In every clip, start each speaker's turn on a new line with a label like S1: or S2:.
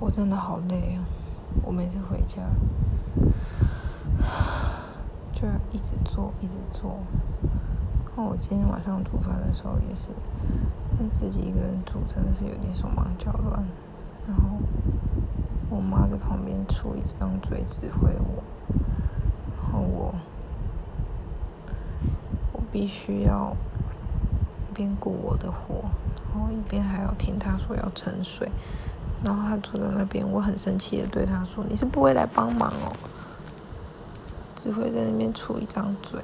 S1: 我真的好累啊！我每次回家就要一直做，一直做。那我今天晚上煮饭的时候也是，因为自己一个人煮真的是有点手忙脚乱。然后我妈在旁边出一张嘴指挥我，然后我我必须要一边顾我的活，然后一边还要听她说要盛水。然后他坐在那边，我很生气的对他说：“你是不会来帮忙哦，只会在那边出一张嘴。”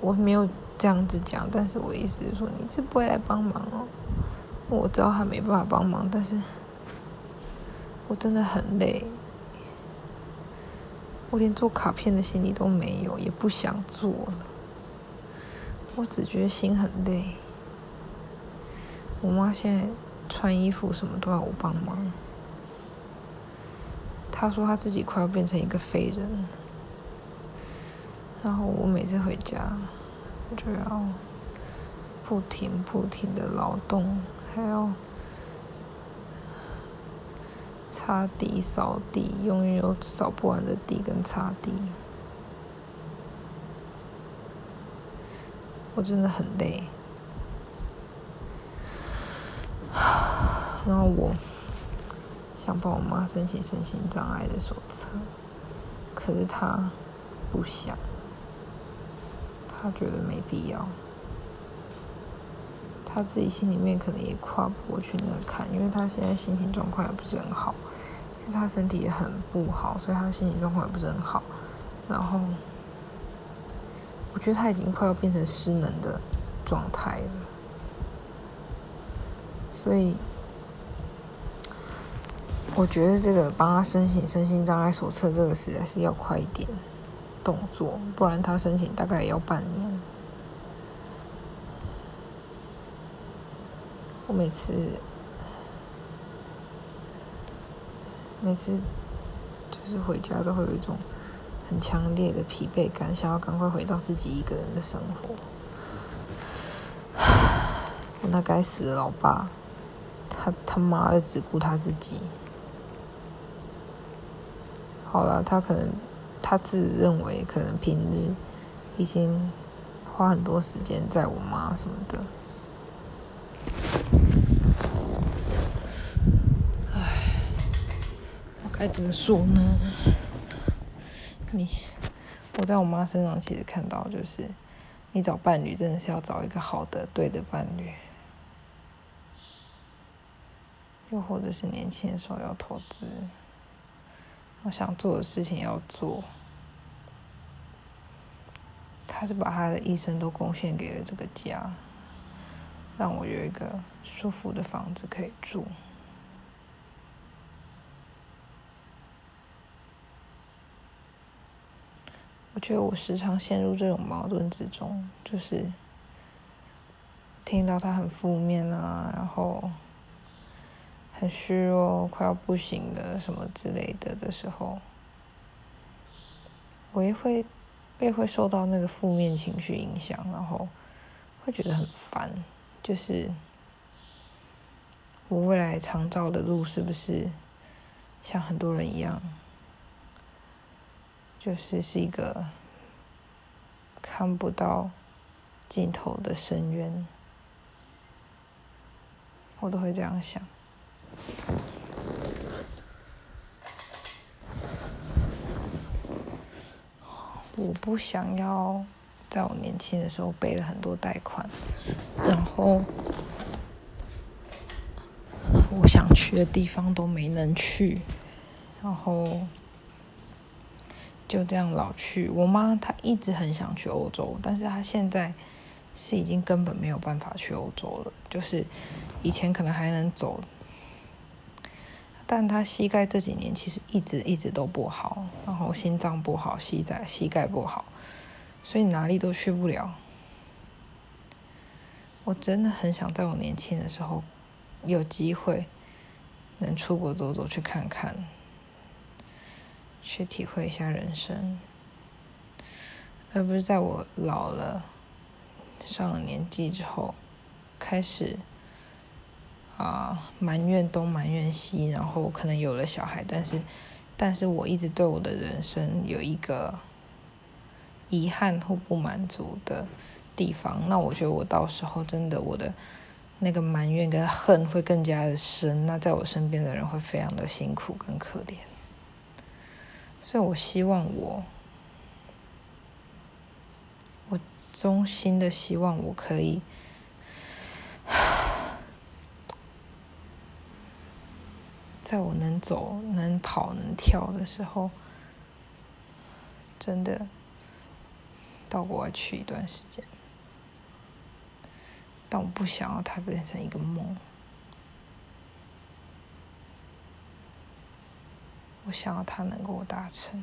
S1: 我没有这样子讲，但是我意思是说，你是不会来帮忙哦。我知道他没办法帮忙，但是我真的很累，我连做卡片的心力都没有，也不想做了。我只觉得心很累。我妈现在穿衣服什么都要我帮忙。她说她自己快要变成一个废人。然后我每次回家我就要不停不停的劳动，还要擦地、扫地，永远有扫不完的地跟擦地。我真的很累，然后我想帮我妈申请身心障碍的手册，可是她不想，她觉得没必要，她自己心里面可能也跨不过去那个坎，因为她现在心情状况也不是很好，因为她身体也很不好，所以她心情状况也不是很好，然后。我觉得他已经快要变成失能的状态了，所以我觉得这个帮他申请身心障碍手册，这个实在是要快一点动作，不然他申请大概也要半年。我每次每次就是回家都会有一种。很强烈的疲惫感，想要赶快回到自己一个人的生活。我那该死的老爸，他他妈的只顾他自己。好了，他可能他自认为可能平日已经花很多时间在我妈什么的。唉，我该怎么说呢？你，我在我妈身上其实看到，就是你找伴侣真的是要找一个好的、对的伴侣，又或者是年轻的时候要投资，我想做的事情要做。他是把他的一生都贡献给了这个家，让我有一个舒服的房子可以住。我觉得我时常陷入这种矛盾之中，就是听到他很负面啊，然后很虚弱、快要不行的什么之类的的时候，我也会我也会受到那个负面情绪影响，然后会觉得很烦。就是我未来常照的路是不是像很多人一样？就是是一个看不到尽头的深渊，我都会这样想。我不想要在我年轻的时候背了很多贷款，然后我想去的地方都没能去，然后。就这样老去。我妈她一直很想去欧洲，但是她现在是已经根本没有办法去欧洲了。就是以前可能还能走，但她膝盖这几年其实一直一直都不好，然后心脏不好，膝盖膝盖不好，所以哪里都去不了。我真的很想在我年轻的时候有机会能出国走走，去看看。去体会一下人生，而不是在我老了、上了年纪之后，开始啊埋怨东埋怨西，然后可能有了小孩，但是但是我一直对我的人生有一个遗憾或不满足的地方，那我觉得我到时候真的我的那个埋怨跟恨会更加的深，那在我身边的人会非常的辛苦跟可怜，所以我希望我。我衷心的希望我可以，在我能走、能跑、能跳的时候，真的到国外去一段时间。但我不想要它变成一个梦，我想要他能够达成。